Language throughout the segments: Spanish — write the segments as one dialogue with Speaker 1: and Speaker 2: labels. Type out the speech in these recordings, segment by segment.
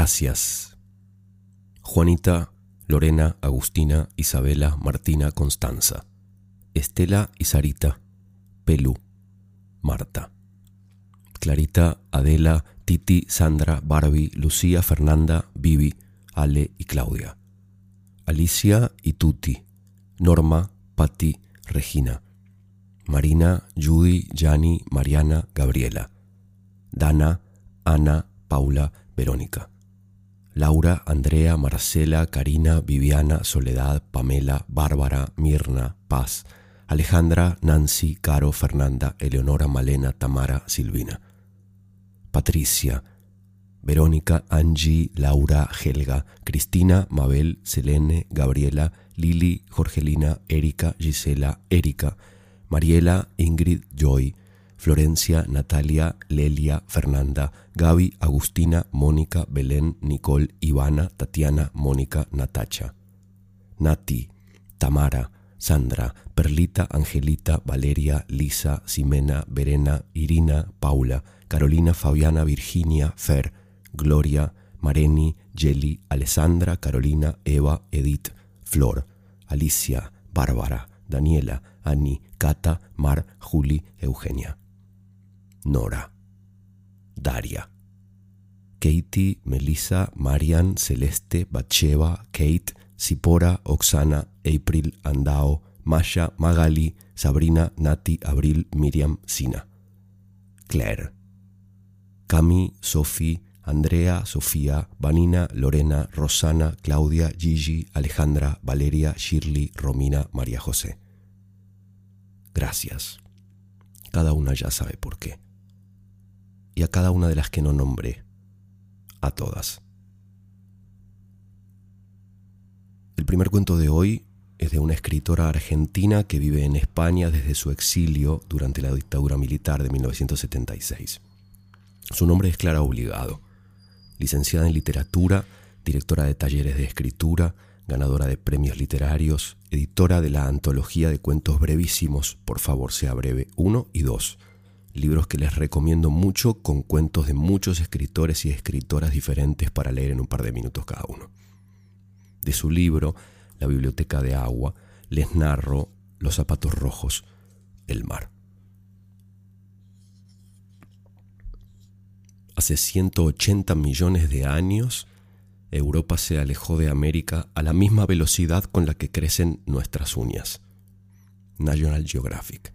Speaker 1: Gracias. Juanita, Lorena, Agustina, Isabela, Martina, Constanza. Estela y Sarita. Pelu. Marta. Clarita, Adela, Titi, Sandra, Barbie, Lucía, Fernanda, Vivi, Ale y Claudia. Alicia y Tuti. Norma, Patti, Regina. Marina, Judy, Gianni, Mariana, Gabriela. Dana, Ana, Paula, Verónica. Laura, Andrea, Marcela, Karina, Viviana, Soledad, Pamela, Bárbara, Mirna, Paz, Alejandra, Nancy, Caro, Fernanda, Eleonora, Malena, Tamara, Silvina. Patricia, Verónica, Angie, Laura, Helga, Cristina, Mabel, Selene, Gabriela, Lili, Jorgelina, Erika, Gisela, Erika, Mariela, Ingrid, Joy, Florencia, Natalia, Lelia, Fernanda, Gaby, Agustina, Mónica, Belén, Nicole, Ivana, Tatiana, Mónica, Natacha. Nati, Tamara, Sandra, Perlita, Angelita, Valeria, Lisa, Simena, Verena, Irina, Paula, Carolina, Fabiana, Virginia, Fer, Gloria, Mareni, Jelly, Alessandra, Carolina, Eva, Edith, Flor, Alicia, Bárbara, Daniela, Annie, Cata, Mar, Juli, Eugenia. Nora, Daria, Katie, Melissa, Marian, Celeste, Bacheva, Kate, Sipora, Oxana, April, Andao, Masha, Magali, Sabrina, Nati, Abril, Miriam, Sina. Claire, Cami, Sophie, Andrea, Sofía, Vanina, Lorena, Rosana, Claudia, Gigi, Alejandra, Valeria, Shirley, Romina, María José. Gracias. Cada una ya sabe por qué. Y a cada una de las que no nombré. A todas. El primer cuento de hoy es de una escritora argentina que vive en España desde su exilio durante la dictadura militar de 1976. Su nombre es Clara Obligado, licenciada en literatura, directora de talleres de escritura, ganadora de premios literarios, editora de la antología de cuentos brevísimos, por favor sea breve, 1 y 2, libros que les recomiendo mucho con cuentos de muchos escritores y escritoras diferentes para leer en un par de minutos cada uno. De su libro, La Biblioteca de Agua, les narro Los zapatos rojos, el mar. Hace 180 millones de años, Europa se alejó de América a la misma velocidad con la que crecen nuestras uñas. National Geographic.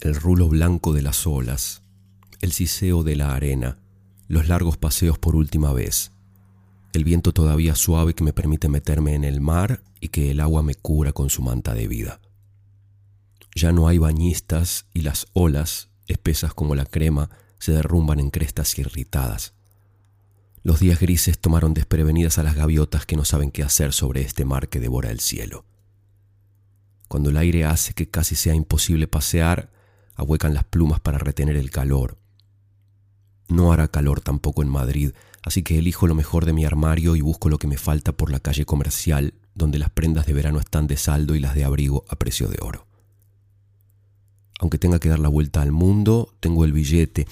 Speaker 1: El rulo blanco de las olas, el siseo de la arena, los largos paseos por última vez, el viento todavía suave que me permite meterme en el mar y que el agua me cura con su manta de vida. Ya no hay bañistas y las olas, espesas como la crema, se derrumban en crestas irritadas. Los días grises tomaron desprevenidas a las gaviotas que no saben qué hacer sobre este mar que devora el cielo. Cuando el aire hace que casi sea imposible pasear, ahuecan las plumas para retener el calor. No hará calor tampoco en Madrid, así que elijo lo mejor de mi armario y busco lo que me falta por la calle comercial, donde las prendas de verano están de saldo y las de abrigo a precio de oro. Aunque tenga que dar la vuelta al mundo, tengo el billete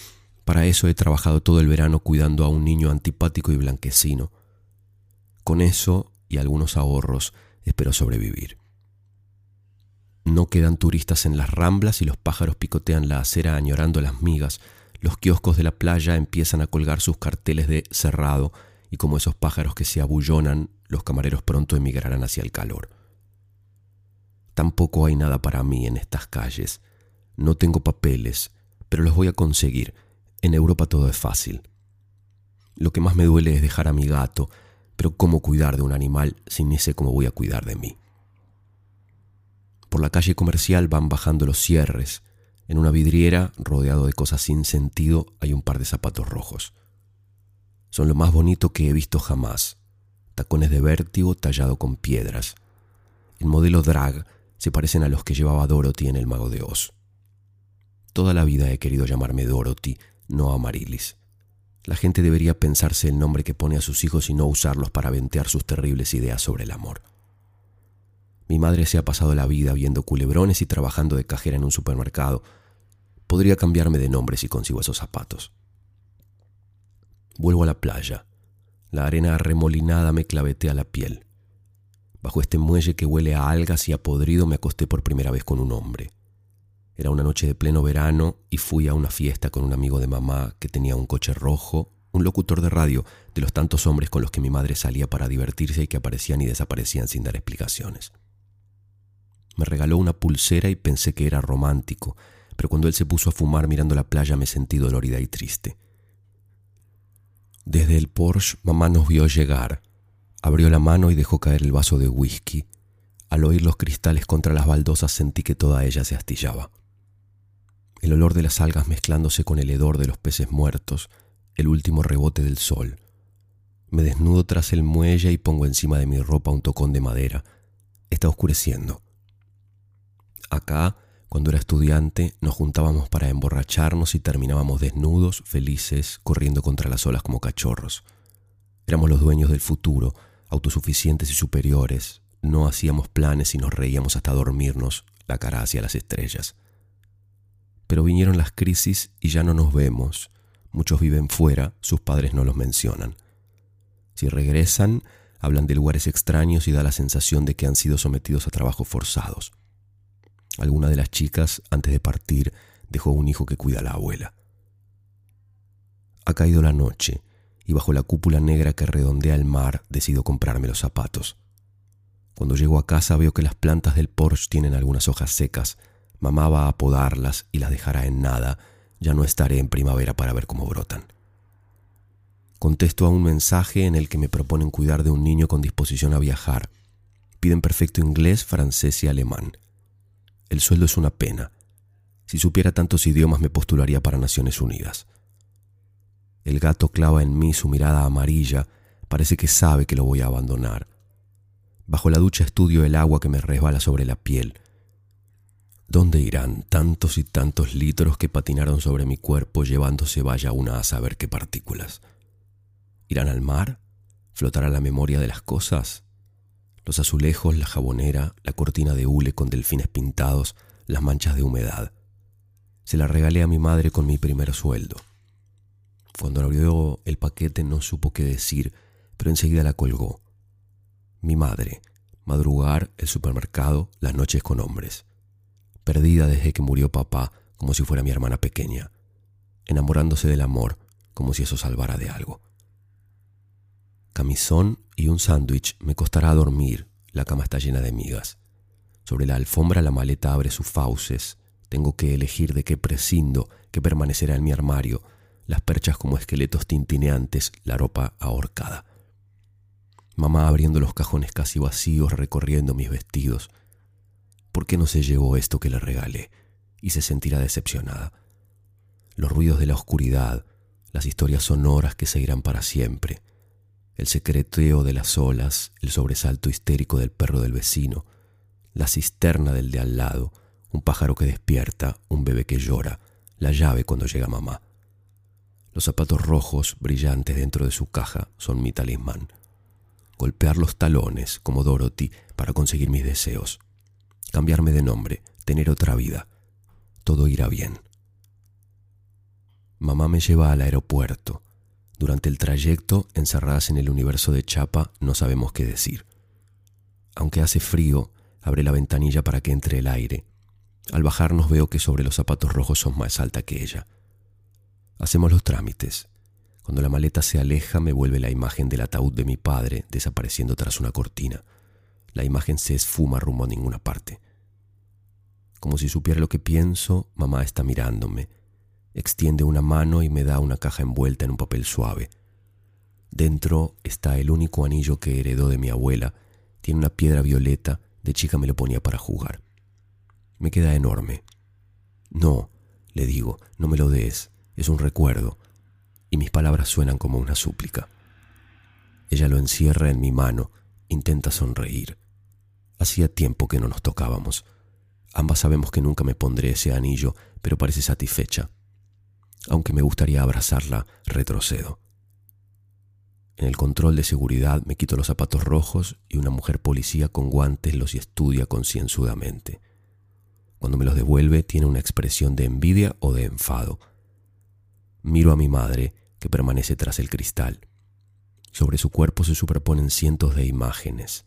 Speaker 1: para eso he trabajado todo el verano cuidando a un niño antipático y blanquecino. Con eso y algunos ahorros espero sobrevivir. No quedan turistas en las ramblas y los pájaros picotean la acera añorando las migas. Los kioscos de la playa empiezan a colgar sus carteles de cerrado y como esos pájaros que se abullonan, los camareros pronto emigrarán hacia el calor. Tampoco hay nada para mí en estas calles. No tengo papeles, pero los voy a conseguir en Europa todo es fácil. Lo que más me duele es dejar a mi gato, pero ¿cómo cuidar de un animal si ni sé cómo voy a cuidar de mí? Por la calle comercial van bajando los cierres. En una vidriera, rodeado de cosas sin sentido, hay un par de zapatos rojos. Son lo más bonito que he visto jamás. Tacones de vértigo tallado con piedras. El modelo drag se parecen a los que llevaba Dorothy en El Mago de Oz. Toda la vida he querido llamarme Dorothy no Amarilis. La gente debería pensarse el nombre que pone a sus hijos y no usarlos para ventear sus terribles ideas sobre el amor. Mi madre se ha pasado la vida viendo culebrones y trabajando de cajera en un supermercado. Podría cambiarme de nombre si consigo esos zapatos. Vuelvo a la playa. La arena arremolinada me clavetea la piel. Bajo este muelle que huele a algas y a podrido me acosté por primera vez con un hombre. Era una noche de pleno verano y fui a una fiesta con un amigo de mamá que tenía un coche rojo, un locutor de radio de los tantos hombres con los que mi madre salía para divertirse y que aparecían y desaparecían sin dar explicaciones. Me regaló una pulsera y pensé que era romántico, pero cuando él se puso a fumar mirando la playa me sentí dolorida y triste. Desde el Porsche mamá nos vio llegar, abrió la mano y dejó caer el vaso de whisky. Al oír los cristales contra las baldosas sentí que toda ella se astillaba el olor de las algas mezclándose con el hedor de los peces muertos, el último rebote del sol. Me desnudo tras el muelle y pongo encima de mi ropa un tocón de madera. Está oscureciendo. Acá, cuando era estudiante, nos juntábamos para emborracharnos y terminábamos desnudos, felices, corriendo contra las olas como cachorros. Éramos los dueños del futuro, autosuficientes y superiores. No hacíamos planes y nos reíamos hasta dormirnos, la cara hacia las estrellas pero vinieron las crisis y ya no nos vemos. Muchos viven fuera, sus padres no los mencionan. Si regresan, hablan de lugares extraños y da la sensación de que han sido sometidos a trabajos forzados. Alguna de las chicas, antes de partir, dejó un hijo que cuida a la abuela. Ha caído la noche y bajo la cúpula negra que redondea el mar decido comprarme los zapatos. Cuando llego a casa veo que las plantas del Porsche tienen algunas hojas secas Mamá va a podarlas y las dejará en nada. Ya no estaré en primavera para ver cómo brotan. Contesto a un mensaje en el que me proponen cuidar de un niño con disposición a viajar. Piden perfecto inglés, francés y alemán. El sueldo es una pena. Si supiera tantos idiomas me postularía para Naciones Unidas. El gato clava en mí su mirada amarilla, parece que sabe que lo voy a abandonar. Bajo la ducha estudio el agua que me resbala sobre la piel. ¿Dónde irán tantos y tantos litros que patinaron sobre mi cuerpo llevándose vaya una a saber qué partículas? ¿Irán al mar? ¿Flotará la memoria de las cosas? Los azulejos, la jabonera, la cortina de hule con delfines pintados, las manchas de humedad. Se la regalé a mi madre con mi primer sueldo. Cuando abrió el paquete no supo qué decir, pero enseguida la colgó. Mi madre, madrugar, el supermercado, las noches con hombres perdida desde que murió papá, como si fuera mi hermana pequeña, enamorándose del amor, como si eso salvara de algo. Camisón y un sándwich me costará dormir, la cama está llena de migas. Sobre la alfombra la maleta abre sus fauces, tengo que elegir de qué prescindo, qué permanecerá en mi armario, las perchas como esqueletos tintineantes, la ropa ahorcada. Mamá abriendo los cajones casi vacíos, recorriendo mis vestidos, ¿Por qué no se llevó esto que le regalé? Y se sentirá decepcionada. Los ruidos de la oscuridad, las historias sonoras que se irán para siempre, el secreteo de las olas, el sobresalto histérico del perro del vecino, la cisterna del de al lado, un pájaro que despierta, un bebé que llora, la llave cuando llega mamá. Los zapatos rojos, brillantes dentro de su caja, son mi talismán. Golpear los talones, como Dorothy, para conseguir mis deseos cambiarme de nombre, tener otra vida. Todo irá bien. Mamá me lleva al aeropuerto. Durante el trayecto, encerradas en el universo de Chapa, no sabemos qué decir. Aunque hace frío, abre la ventanilla para que entre el aire. Al bajarnos veo que sobre los zapatos rojos son más alta que ella. Hacemos los trámites. Cuando la maleta se aleja me vuelve la imagen del ataúd de mi padre desapareciendo tras una cortina. La imagen se esfuma rumbo a ninguna parte. Como si supiera lo que pienso, mamá está mirándome. Extiende una mano y me da una caja envuelta en un papel suave. Dentro está el único anillo que heredó de mi abuela. Tiene una piedra violeta, de chica me lo ponía para jugar. Me queda enorme. No, le digo, no me lo des, es un recuerdo. Y mis palabras suenan como una súplica. Ella lo encierra en mi mano, intenta sonreír. Hacía tiempo que no nos tocábamos. Ambas sabemos que nunca me pondré ese anillo, pero parece satisfecha. Aunque me gustaría abrazarla, retrocedo. En el control de seguridad me quito los zapatos rojos y una mujer policía con guantes los estudia concienzudamente. Cuando me los devuelve tiene una expresión de envidia o de enfado. Miro a mi madre, que permanece tras el cristal. Sobre su cuerpo se superponen cientos de imágenes.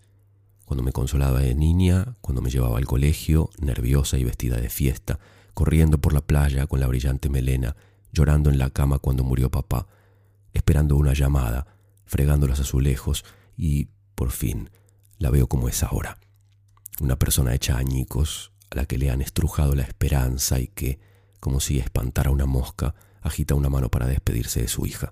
Speaker 1: Cuando me consolaba de niña, cuando me llevaba al colegio, nerviosa y vestida de fiesta, corriendo por la playa con la brillante melena, llorando en la cama cuando murió papá, esperando una llamada, fregando los azulejos y, por fin, la veo como es ahora. Una persona hecha añicos, a la que le han estrujado la esperanza y que, como si espantara una mosca, agita una mano para despedirse de su hija.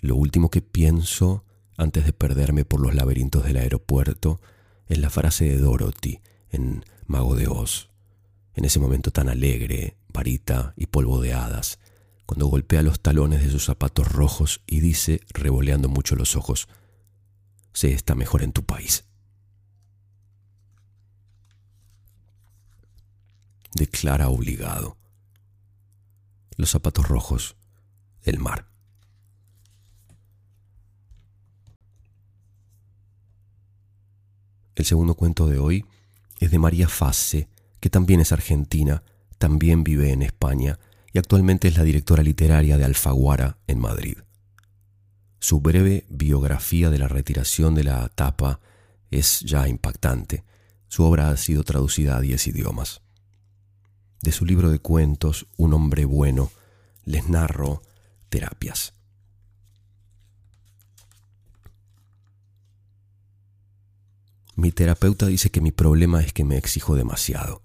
Speaker 1: Lo último que pienso antes de perderme por los laberintos del aeropuerto es la frase de Dorothy en Mago de Oz, en ese momento tan alegre, varita y polvo de hadas, cuando golpea los talones de sus zapatos rojos y dice, revoleando mucho los ojos, se está mejor en tu país. Declara obligado. Los zapatos rojos, el mar. El segundo cuento de hoy es de María Fase, que también es argentina, también vive en España y actualmente es la directora literaria de Alfaguara en Madrid. Su breve biografía de la retiración de la tapa es ya impactante. Su obra ha sido traducida a diez idiomas. De su libro de cuentos, Un hombre bueno, les narro terapias. Mi terapeuta dice que mi problema es que me exijo demasiado.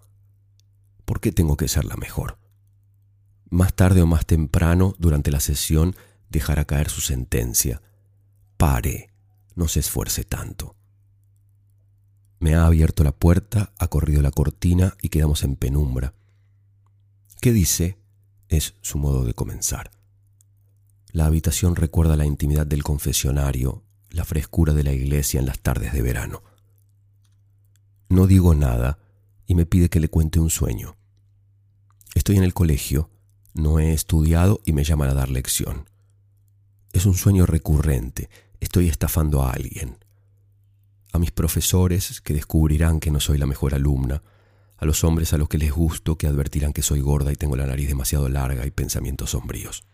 Speaker 1: ¿Por qué tengo que ser la mejor? Más tarde o más temprano, durante la sesión, dejará caer su sentencia. Pare, no se esfuerce tanto. Me ha abierto la puerta, ha corrido la cortina y quedamos en penumbra. ¿Qué dice? Es su modo de comenzar. La habitación recuerda la intimidad del confesionario, la frescura de la iglesia en las tardes de verano. No digo nada y me pide que le cuente un sueño. Estoy en el colegio, no he estudiado y me llaman a dar lección. Es un sueño recurrente, estoy estafando a alguien. A mis profesores que descubrirán que no soy la mejor alumna, a los hombres a los que les gusto que advertirán que soy gorda y tengo la nariz demasiado larga y pensamientos sombríos.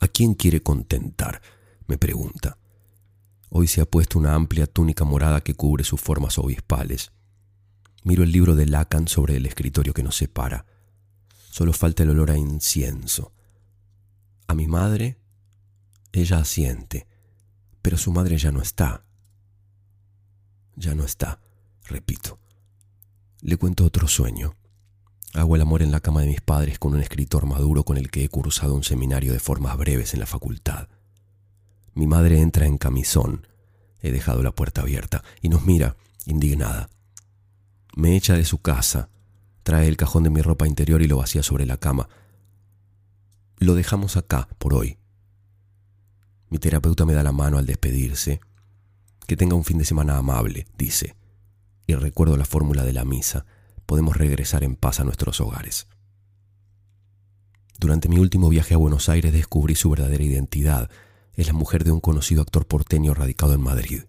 Speaker 1: ¿A quién quiere contentar? me pregunta. Hoy se ha puesto una amplia túnica morada que cubre sus formas obispales. Miro el libro de Lacan sobre el escritorio que nos separa. Solo falta el olor a incienso. A mi madre, ella asiente, pero su madre ya no está. Ya no está, repito. Le cuento otro sueño. Hago el amor en la cama de mis padres con un escritor maduro con el que he cursado un seminario de formas breves en la facultad. Mi madre entra en camisón. He dejado la puerta abierta y nos mira, indignada. Me echa de su casa, trae el cajón de mi ropa interior y lo vacía sobre la cama. Lo dejamos acá por hoy. Mi terapeuta me da la mano al despedirse. Que tenga un fin de semana amable, dice. Y recuerdo la fórmula de la misa. Podemos regresar en paz a nuestros hogares. Durante mi último viaje a Buenos Aires descubrí su verdadera identidad es la mujer de un conocido actor porteño radicado en Madrid.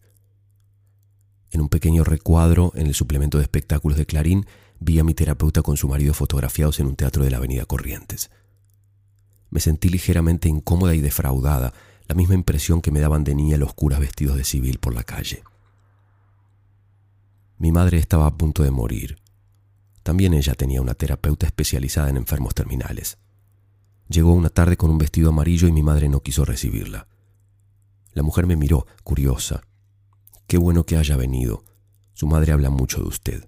Speaker 1: En un pequeño recuadro en el suplemento de espectáculos de Clarín vi a mi terapeuta con su marido fotografiados en un teatro de la Avenida Corrientes. Me sentí ligeramente incómoda y defraudada, la misma impresión que me daban de niña los curas vestidos de civil por la calle. Mi madre estaba a punto de morir. También ella tenía una terapeuta especializada en enfermos terminales. Llegó una tarde con un vestido amarillo y mi madre no quiso recibirla. La mujer me miró, curiosa. Qué bueno que haya venido. Su madre habla mucho de usted.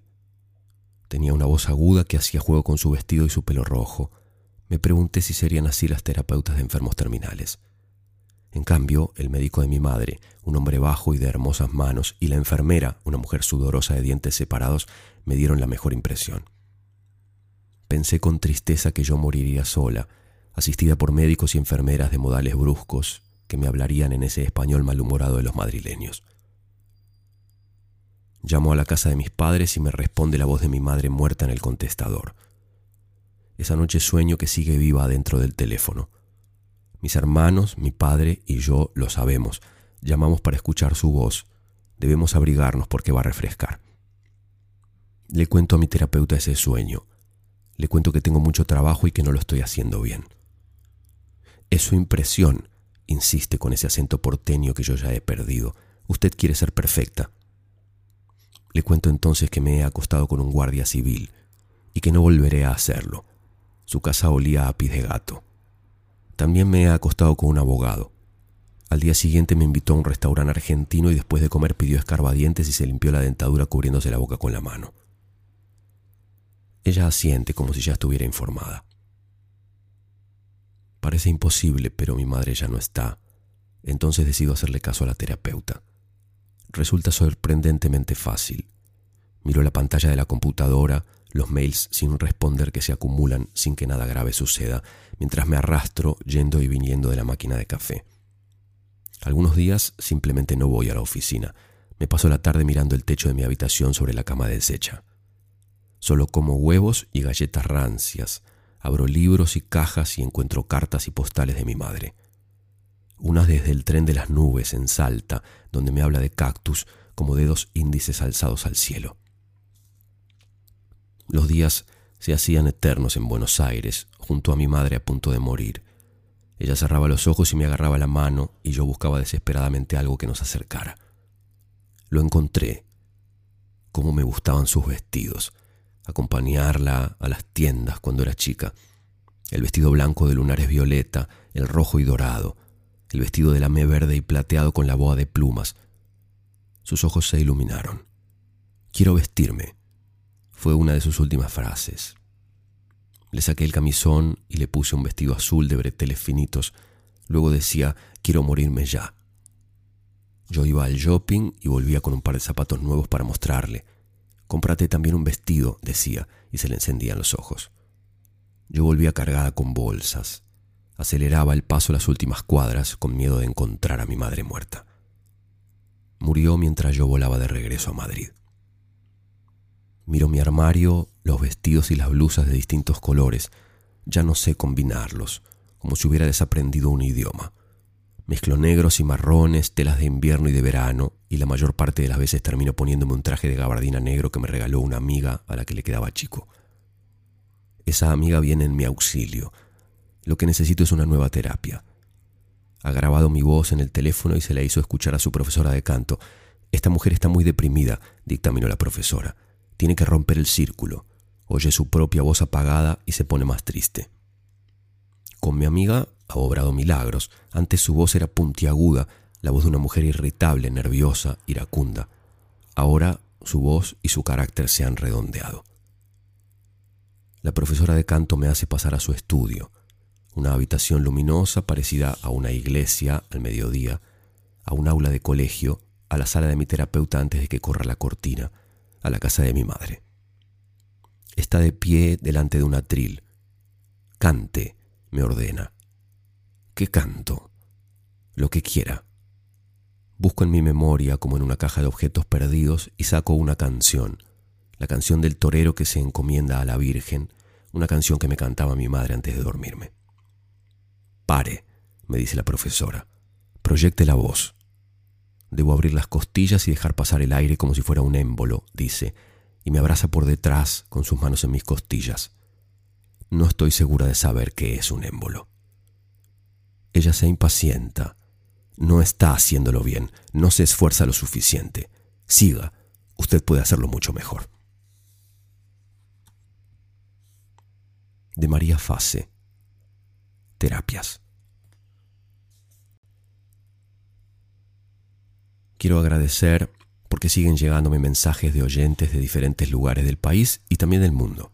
Speaker 1: Tenía una voz aguda que hacía juego con su vestido y su pelo rojo. Me pregunté si serían así las terapeutas de enfermos terminales. En cambio, el médico de mi madre, un hombre bajo y de hermosas manos, y la enfermera, una mujer sudorosa de dientes separados, me dieron la mejor impresión. Pensé con tristeza que yo moriría sola, asistida por médicos y enfermeras de modales bruscos que me hablarían en ese español malhumorado de los madrileños. Llamo a la casa de mis padres y me responde la voz de mi madre muerta en el contestador. Esa noche sueño que sigue viva dentro del teléfono. Mis hermanos, mi padre y yo lo sabemos. Llamamos para escuchar su voz. Debemos abrigarnos porque va a refrescar. Le cuento a mi terapeuta ese sueño. Le cuento que tengo mucho trabajo y que no lo estoy haciendo bien. Es su impresión, insiste con ese acento porteño que yo ya he perdido. Usted quiere ser perfecta. Le cuento entonces que me he acostado con un guardia civil y que no volveré a hacerlo. Su casa olía a pis de gato. También me he acostado con un abogado. Al día siguiente me invitó a un restaurante argentino y después de comer pidió escarbadientes y se limpió la dentadura cubriéndose la boca con la mano. Ella asiente como si ya estuviera informada. Parece imposible, pero mi madre ya no está. Entonces decido hacerle caso a la terapeuta. Resulta sorprendentemente fácil. Miro la pantalla de la computadora, los mails sin responder que se acumulan sin que nada grave suceda, mientras me arrastro yendo y viniendo de la máquina de café. Algunos días simplemente no voy a la oficina. Me paso la tarde mirando el techo de mi habitación sobre la cama deshecha. Solo como huevos y galletas rancias. Abro libros y cajas y encuentro cartas y postales de mi madre. Unas desde el tren de las nubes en Salta, donde me habla de cactus como dedos índices alzados al cielo. Los días se hacían eternos en Buenos Aires, junto a mi madre a punto de morir. Ella cerraba los ojos y me agarraba la mano y yo buscaba desesperadamente algo que nos acercara. Lo encontré. Cómo me gustaban sus vestidos acompañarla a las tiendas cuando era chica. El vestido blanco de lunares violeta, el rojo y dorado, el vestido de lamé verde y plateado con la boa de plumas. Sus ojos se iluminaron. Quiero vestirme, fue una de sus últimas frases. Le saqué el camisón y le puse un vestido azul de breteles finitos. Luego decía, quiero morirme ya. Yo iba al shopping y volvía con un par de zapatos nuevos para mostrarle. Cómprate también un vestido, decía, y se le encendían los ojos. Yo volvía cargada con bolsas. Aceleraba el paso las últimas cuadras con miedo de encontrar a mi madre muerta. Murió mientras yo volaba de regreso a Madrid. Miro mi armario, los vestidos y las blusas de distintos colores. Ya no sé combinarlos, como si hubiera desaprendido un idioma. Mezclo negros y marrones, telas de invierno y de verano, y la mayor parte de las veces termino poniéndome un traje de gabardina negro que me regaló una amiga a la que le quedaba chico. Esa amiga viene en mi auxilio. Lo que necesito es una nueva terapia. Ha grabado mi voz en el teléfono y se la hizo escuchar a su profesora de canto. Esta mujer está muy deprimida, dictaminó la profesora. Tiene que romper el círculo. Oye su propia voz apagada y se pone más triste. Con mi amiga ha obrado milagros. Antes su voz era puntiaguda, la voz de una mujer irritable, nerviosa, iracunda. Ahora su voz y su carácter se han redondeado. La profesora de canto me hace pasar a su estudio, una habitación luminosa parecida a una iglesia al mediodía, a un aula de colegio, a la sala de mi terapeuta antes de que corra la cortina, a la casa de mi madre. Está de pie delante de un atril. Cante, me ordena. ¿Qué canto? Lo que quiera. Busco en mi memoria como en una caja de objetos perdidos y saco una canción, la canción del torero que se encomienda a la Virgen, una canción que me cantaba mi madre antes de dormirme. Pare, me dice la profesora, proyecte la voz. Debo abrir las costillas y dejar pasar el aire como si fuera un émbolo, dice, y me abraza por detrás con sus manos en mis costillas. No estoy segura de saber qué es un émbolo. Ella se impacienta. No está haciéndolo bien, no se esfuerza lo suficiente. Siga, usted puede hacerlo mucho mejor. De María Fase. Terapias. Quiero agradecer porque siguen llegándome mensajes de oyentes de diferentes lugares del país y también del mundo.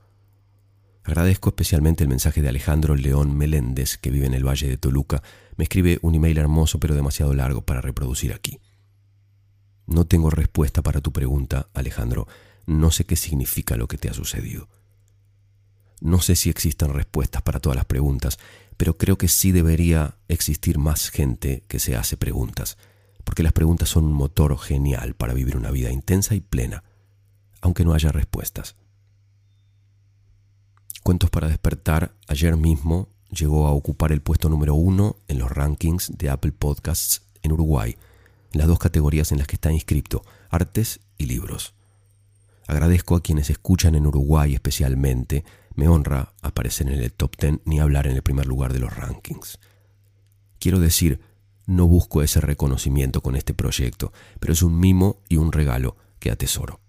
Speaker 1: Agradezco especialmente el mensaje de Alejandro León Meléndez, que vive en el Valle de Toluca. Me escribe un email hermoso pero demasiado largo para reproducir aquí. No tengo respuesta para tu pregunta, Alejandro. No sé qué significa lo que te ha sucedido. No sé si existen respuestas para todas las preguntas, pero creo que sí debería existir más gente que se hace preguntas, porque las preguntas son un motor genial para vivir una vida intensa y plena, aunque no haya respuestas. Cuentos para despertar ayer mismo llegó a ocupar el puesto número uno en los rankings de Apple Podcasts en Uruguay, en las dos categorías en las que está inscrito, artes y libros. Agradezco a quienes escuchan en Uruguay especialmente, me honra aparecer en el top 10 ni hablar en el primer lugar de los rankings. Quiero decir, no busco ese reconocimiento con este proyecto, pero es un mimo y un regalo que atesoro.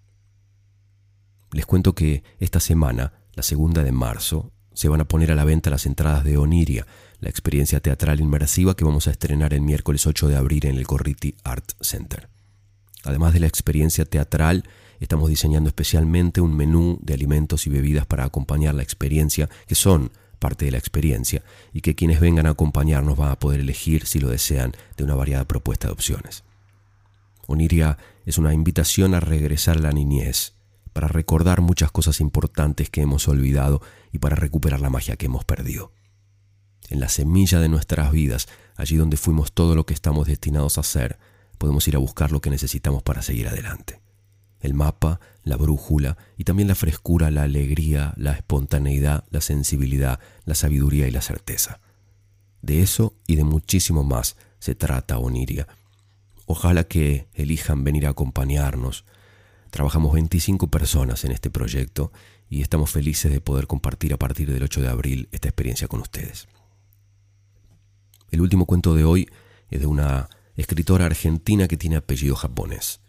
Speaker 1: Les cuento que esta semana, la segunda de marzo, se van a poner a la venta las entradas de Oniria, la experiencia teatral inmersiva que vamos a estrenar el miércoles 8 de abril en el Corriti Art Center. Además de la experiencia teatral, estamos diseñando especialmente un menú de alimentos y bebidas para acompañar la experiencia, que son parte de la experiencia, y que quienes vengan a acompañarnos van a poder elegir, si lo desean, de una variada propuesta de opciones. Oniria es una invitación a regresar a la niñez, para recordar muchas cosas importantes que hemos olvidado y para recuperar la magia que hemos perdido. En la semilla de nuestras vidas, allí donde fuimos todo lo que estamos destinados a ser, podemos ir a buscar lo que necesitamos para seguir adelante. El mapa, la brújula y también la frescura, la alegría, la espontaneidad, la sensibilidad, la sabiduría y la certeza. De eso y de muchísimo más se trata Oniria. Ojalá que elijan venir a acompañarnos. Trabajamos 25 personas en este proyecto y estamos felices de poder compartir a partir del 8 de abril esta experiencia con ustedes. El último cuento de hoy es de una escritora argentina que tiene apellido japonés.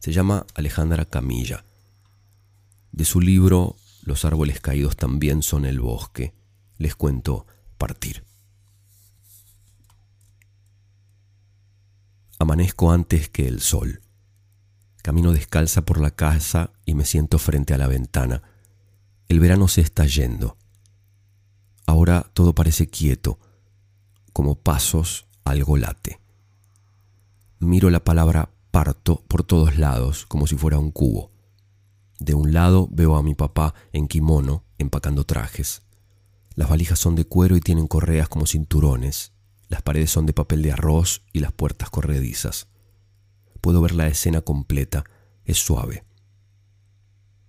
Speaker 1: Se llama Alejandra Camilla. De su libro Los árboles caídos también son el bosque, les cuento Partir. Amanezco antes que el sol. Camino descalza por la casa y me siento frente a la ventana. El verano se está yendo. Ahora todo parece quieto, como pasos algo late. Miro la palabra parto por todos lados como si fuera un cubo. De un lado veo a mi papá en kimono empacando trajes. Las valijas son de cuero y tienen correas como cinturones. Las paredes son de papel de arroz y las puertas corredizas. Puedo ver la escena completa. Es suave.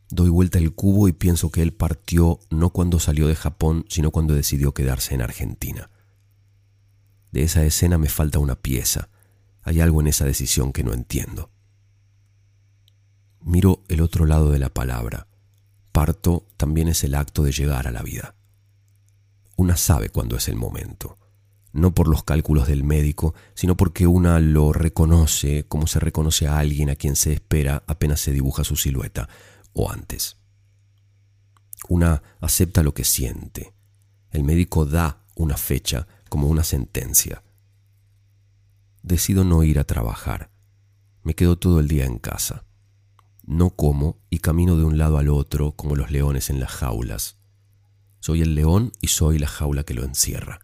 Speaker 1: Doy vuelta el cubo y pienso que él partió no cuando salió de Japón, sino cuando decidió quedarse en Argentina. De esa escena me falta una pieza. Hay algo en esa decisión que no entiendo. Miro el otro lado de la palabra. Parto también es el acto de llegar a la vida. Una sabe cuándo es el momento, no por los cálculos del médico, sino porque una lo reconoce como se reconoce a alguien a quien se espera apenas se dibuja su silueta, o antes. Una acepta lo que siente. El médico da una fecha como una sentencia. Decido no ir a trabajar. Me quedo todo el día en casa. No como y camino de un lado al otro como los leones en las jaulas. Soy el león y soy la jaula que lo encierra.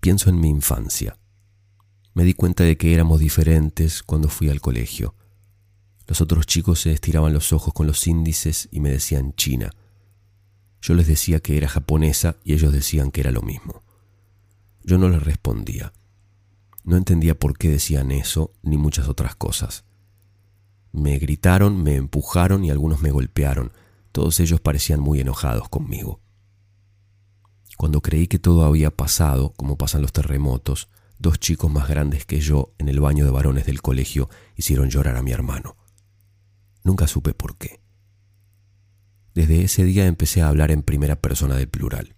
Speaker 1: Pienso en mi infancia. Me di cuenta de que éramos diferentes cuando fui al colegio. Los otros chicos se estiraban los ojos con los índices y me decían China. Yo les decía que era japonesa y ellos decían que era lo mismo. Yo no les respondía. No entendía por qué decían eso ni muchas otras cosas. Me gritaron, me empujaron y algunos me golpearon. Todos ellos parecían muy enojados conmigo. Cuando creí que todo había pasado, como pasan los terremotos, dos chicos más grandes que yo en el baño de varones del colegio hicieron llorar a mi hermano. Nunca supe por qué. Desde ese día empecé a hablar en primera persona del plural.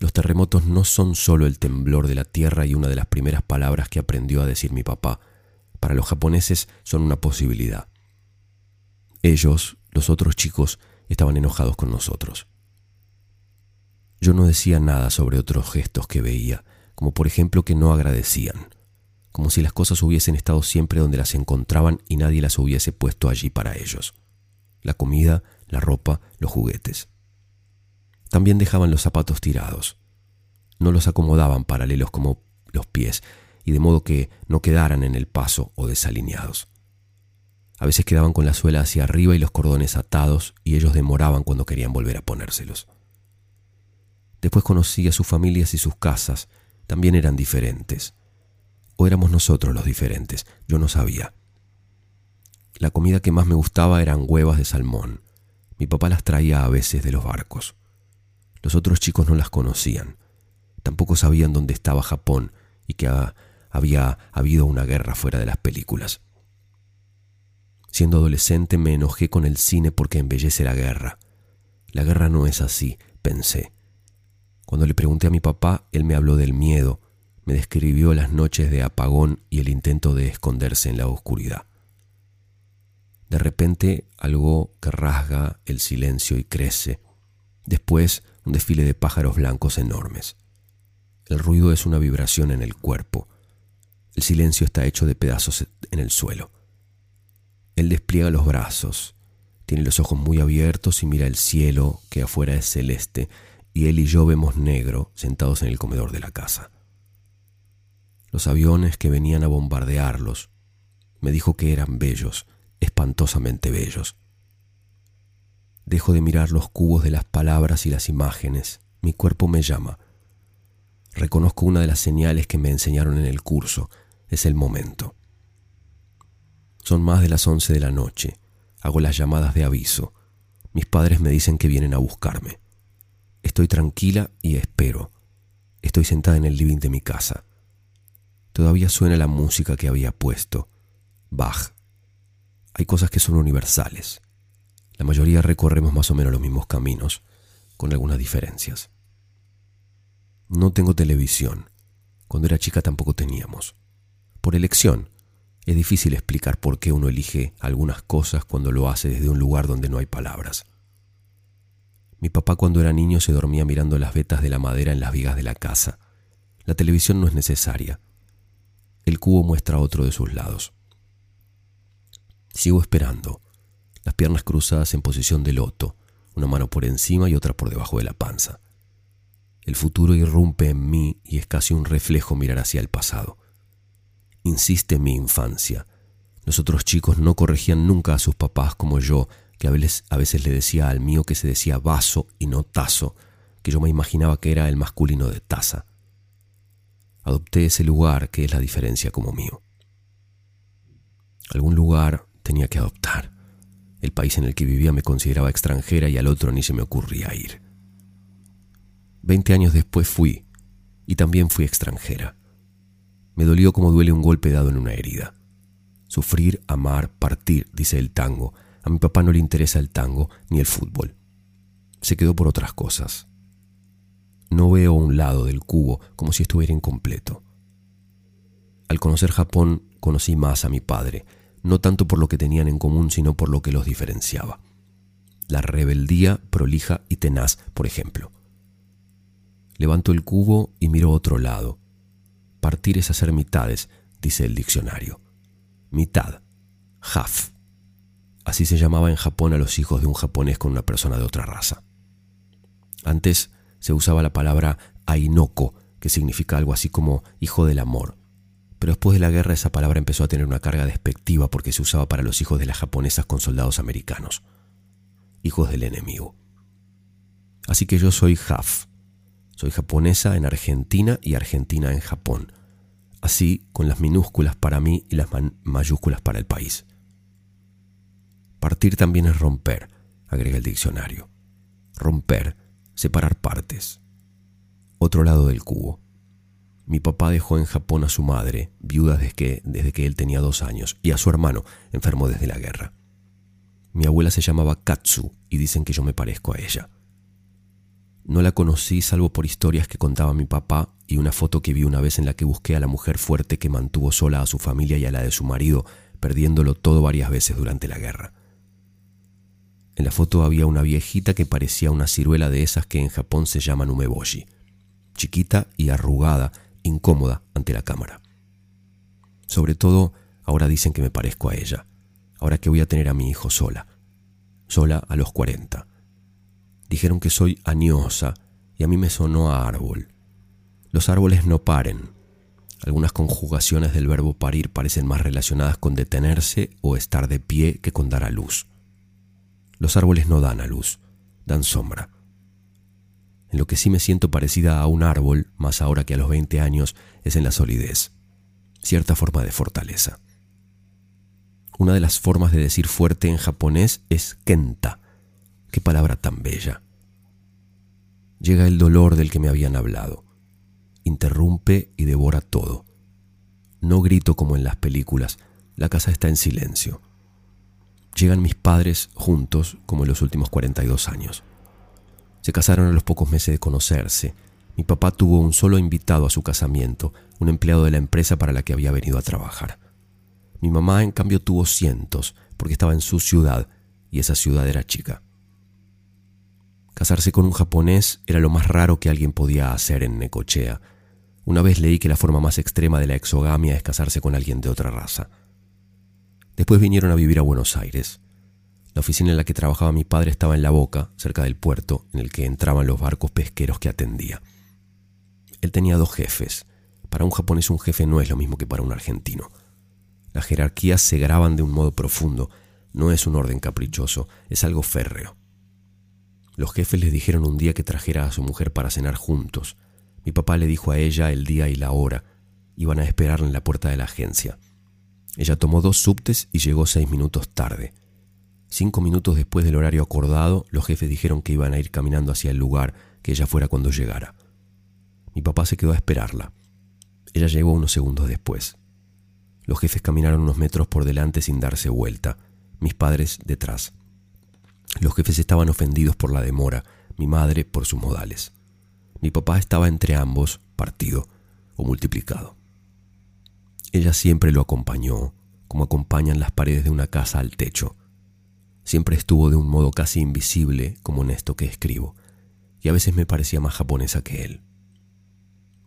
Speaker 1: Los terremotos no son solo el temblor de la tierra y una de las primeras palabras que aprendió a decir mi papá. Para los japoneses son una posibilidad. Ellos, los otros chicos, estaban enojados con nosotros. Yo no decía nada sobre otros gestos que veía, como por ejemplo que no agradecían, como si las cosas hubiesen estado siempre donde las encontraban y nadie las hubiese puesto allí para ellos. La comida, la ropa, los juguetes. También dejaban los zapatos tirados. No los acomodaban paralelos como los pies, y de modo que no quedaran en el paso o desalineados. A veces quedaban con la suela hacia arriba y los cordones atados, y ellos demoraban cuando querían volver a ponérselos. Después conocí a sus familias y sus casas, también eran diferentes. O éramos nosotros los diferentes, yo no sabía. La comida que más me gustaba eran huevas de salmón. Mi papá las traía a veces de los barcos. Los otros chicos no las conocían. Tampoco sabían dónde estaba Japón y que había habido una guerra fuera de las películas. Siendo adolescente me enojé con el cine porque embellece la guerra. La guerra no es así, pensé. Cuando le pregunté a mi papá, él me habló del miedo, me describió las noches de apagón y el intento de esconderse en la oscuridad. De repente algo que rasga el silencio y crece. Después un desfile de pájaros blancos enormes. El ruido es una vibración en el cuerpo. El silencio está hecho de pedazos en el suelo. Él despliega los brazos, tiene los ojos muy abiertos y mira el cielo, que afuera es celeste, y él y yo vemos negro sentados en el comedor de la casa. Los aviones que venían a bombardearlos, me dijo que eran bellos, espantosamente bellos. Dejo de mirar los cubos de las palabras y las imágenes, mi cuerpo me llama. Reconozco una de las señales que me enseñaron en el curso, es el momento. Son más de las once de la noche. Hago las llamadas de aviso. Mis padres me dicen que vienen a buscarme. Estoy tranquila y espero. Estoy sentada en el living de mi casa. Todavía suena la música que había puesto. Bach. Hay cosas que son universales. La mayoría recorremos más o menos los mismos caminos, con algunas diferencias. No tengo televisión. Cuando era chica tampoco teníamos. Por elección, es difícil explicar por qué uno elige algunas cosas cuando lo hace desde un lugar donde no hay palabras. Mi papá cuando era niño se dormía mirando las vetas de la madera en las vigas de la casa. La televisión no es necesaria. El cubo muestra otro de sus lados. Sigo esperando, las piernas cruzadas en posición de loto, una mano por encima y otra por debajo de la panza. El futuro irrumpe en mí y es casi un reflejo mirar hacia el pasado insiste mi infancia. Los otros chicos no corregían nunca a sus papás como yo, que a veces, a veces le decía al mío que se decía vaso y no tazo, que yo me imaginaba que era el masculino de taza. Adopté ese lugar que es la diferencia como mío. Algún lugar tenía que adoptar. El país en el que vivía me consideraba extranjera y al otro ni se me ocurría ir. Veinte años después fui, y también fui extranjera. Me dolió como duele un golpe dado en una herida. Sufrir, amar, partir, dice el tango. A mi papá no le interesa el tango ni el fútbol. Se quedó por otras cosas. No veo un lado del cubo como si estuviera incompleto. Al conocer Japón conocí más a mi padre, no tanto por lo que tenían en común, sino por lo que los diferenciaba. La rebeldía prolija y tenaz, por ejemplo. Levanto el cubo y miro otro lado. Partir es hacer mitades, dice el diccionario. Mitad, half. Así se llamaba en Japón a los hijos de un japonés con una persona de otra raza. Antes se usaba la palabra ainoko, que significa algo así como hijo del amor. Pero después de la guerra esa palabra empezó a tener una carga despectiva porque se usaba para los hijos de las japonesas con soldados americanos. Hijos del enemigo. Así que yo soy half, soy japonesa en Argentina y argentina en Japón. Así con las minúsculas para mí y las mayúsculas para el país. Partir también es romper, agrega el diccionario. Romper, separar partes. Otro lado del cubo. Mi papá dejó en Japón a su madre, viuda desde que, desde que él tenía dos años, y a su hermano, enfermo desde la guerra. Mi abuela se llamaba Katsu y dicen que yo me parezco a ella. No la conocí salvo por historias que contaba mi papá y una foto que vi una vez en la que busqué a la mujer fuerte que mantuvo sola a su familia y a la de su marido, perdiéndolo todo varias veces durante la guerra. En la foto había una viejita que parecía una ciruela de esas que en Japón se llaman umeboshi, chiquita y arrugada, incómoda ante la cámara. Sobre todo, ahora dicen que me parezco a ella, ahora que voy a tener a mi hijo sola, sola a los 40. Dijeron que soy añosa y a mí me sonó a árbol. Los árboles no paren. Algunas conjugaciones del verbo parir parecen más relacionadas con detenerse o estar de pie que con dar a luz. Los árboles no dan a luz, dan sombra. En lo que sí me siento parecida a un árbol, más ahora que a los 20 años, es en la solidez, cierta forma de fortaleza. Una de las formas de decir fuerte en japonés es kenta, Qué palabra tan bella. Llega el dolor del que me habían hablado. Interrumpe y devora todo. No grito como en las películas, la casa está en silencio. Llegan mis padres juntos como en los últimos 42 años. Se casaron a los pocos meses de conocerse. Mi papá tuvo un solo invitado a su casamiento, un empleado de la empresa para la que había venido a trabajar. Mi mamá, en cambio, tuvo cientos, porque estaba en su ciudad, y esa ciudad era chica. Casarse con un japonés era lo más raro que alguien podía hacer en Necochea. Una vez leí que la forma más extrema de la exogamia es casarse con alguien de otra raza. Después vinieron a vivir a Buenos Aires. La oficina en la que trabajaba mi padre estaba en La Boca, cerca del puerto, en el que entraban los barcos pesqueros que atendía. Él tenía dos jefes. Para un japonés un jefe no es lo mismo que para un argentino. Las jerarquías se graban de un modo profundo, no es un orden caprichoso, es algo férreo. Los jefes les dijeron un día que trajera a su mujer para cenar juntos. Mi papá le dijo a ella el día y la hora. Iban a esperarla en la puerta de la agencia. Ella tomó dos subtes y llegó seis minutos tarde. Cinco minutos después del horario acordado, los jefes dijeron que iban a ir caminando hacia el lugar, que ella fuera cuando llegara. Mi papá se quedó a esperarla. Ella llegó unos segundos después. Los jefes caminaron unos metros por delante sin darse vuelta, mis padres detrás. Los jefes estaban ofendidos por la demora, mi madre por sus modales. Mi papá estaba entre ambos, partido o multiplicado. Ella siempre lo acompañó, como acompañan las paredes de una casa al techo. Siempre estuvo de un modo casi invisible, como en esto que escribo, y a veces me parecía más japonesa que él.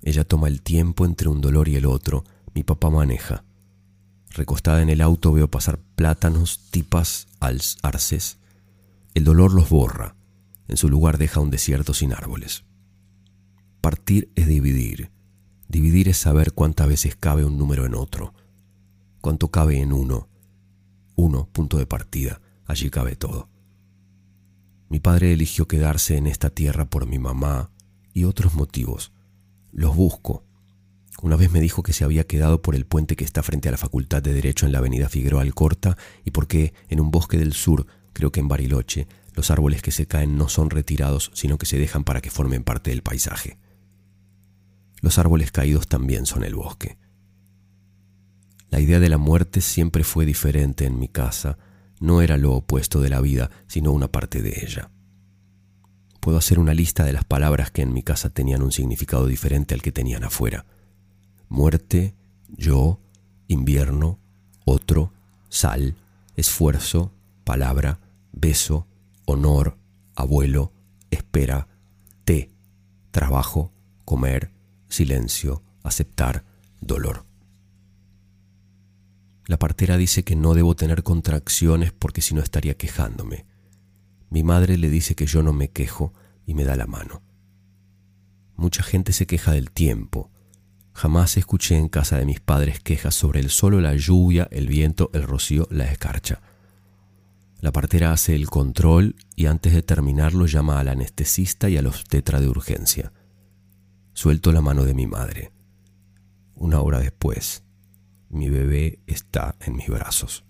Speaker 1: Ella toma el tiempo entre un dolor y el otro, mi papá maneja. Recostada en el auto veo pasar plátanos, tipas, arces. El dolor los borra, en su lugar deja un desierto sin árboles. Partir es dividir. Dividir es saber cuántas veces cabe un número en otro, cuánto cabe en uno. Uno, punto de partida, allí cabe todo. Mi padre eligió quedarse en esta tierra por mi mamá y otros motivos. Los busco. Una vez me dijo que se había quedado por el puente que está frente a la Facultad de Derecho en la avenida Figueroa Alcorta y porque en un bosque del sur, creo que en Bariloche, los árboles que se caen no son retirados, sino que se dejan para que formen parte del paisaje. Los árboles caídos también son el bosque. La idea de la muerte siempre fue diferente en mi casa, no era lo opuesto de la vida, sino una parte de ella. Puedo hacer una lista de las palabras que en mi casa tenían un significado diferente al que tenían afuera. Muerte, yo, invierno, otro, sal, esfuerzo, palabra, beso, honor, abuelo, espera, té, trabajo, comer, silencio, aceptar, dolor. La partera dice que no debo tener contracciones porque si no estaría quejándome. Mi madre le dice que yo no me quejo y me da la mano. Mucha gente se queja del tiempo. Jamás escuché en casa de mis padres quejas sobre el solo, la lluvia, el viento, el rocío, la escarcha. La partera hace el control y antes de terminarlo llama al anestesista y al obstetra de urgencia. Suelto la mano de mi madre. Una hora después, mi bebé está en mis brazos.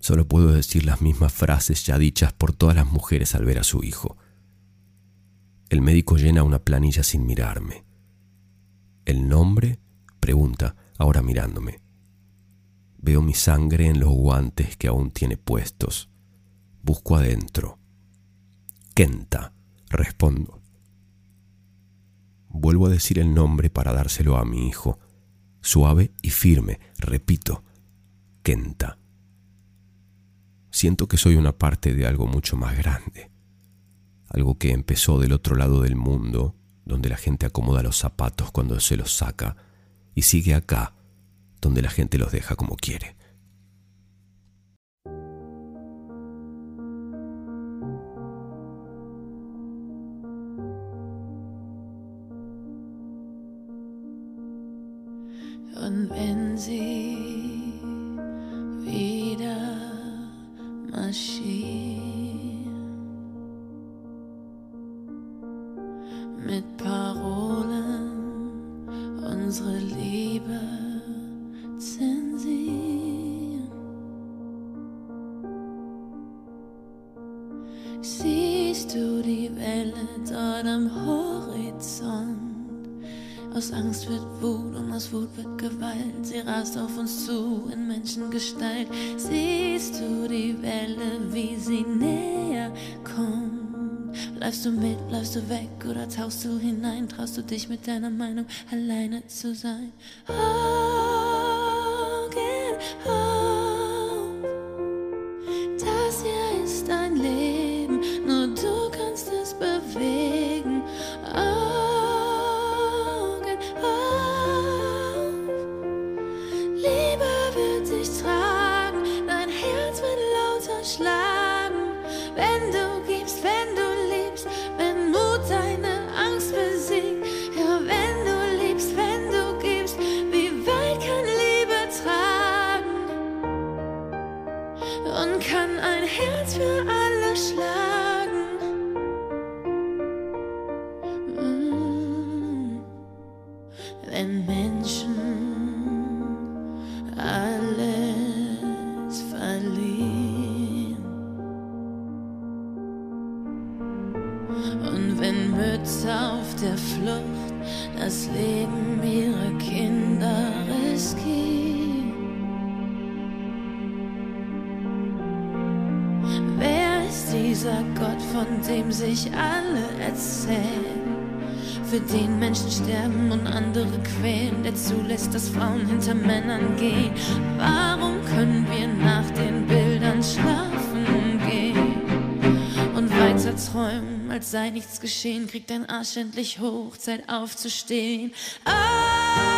Speaker 1: Solo puedo decir las mismas frases ya dichas por todas las mujeres al ver a su hijo. El médico llena una planilla sin mirarme. ¿El nombre? pregunta, ahora mirándome. Veo mi sangre en los guantes que aún tiene puestos. Busco adentro. Kenta, respondo. Vuelvo a decir el nombre para dárselo a mi hijo. Suave y firme, repito. Kenta siento que soy una parte de algo mucho más grande, algo que empezó del otro lado del mundo, donde la gente acomoda los zapatos cuando se los saca, y sigue acá, donde la gente los deja como quiere.
Speaker 2: Läufst du mit, läufst du weg oder tauchst du hinein? Traust du dich mit deiner Meinung alleine zu sein? Oh. von dem sich alle erzählen. Für den Menschen sterben und andere quälen, der zulässt, dass Frauen hinter Männern gehen. Warum können wir nach den Bildern schlafen gehen und weiter träumen, als sei nichts geschehen? Kriegt dein Arsch endlich hoch, Zeit aufzustehen. Ah!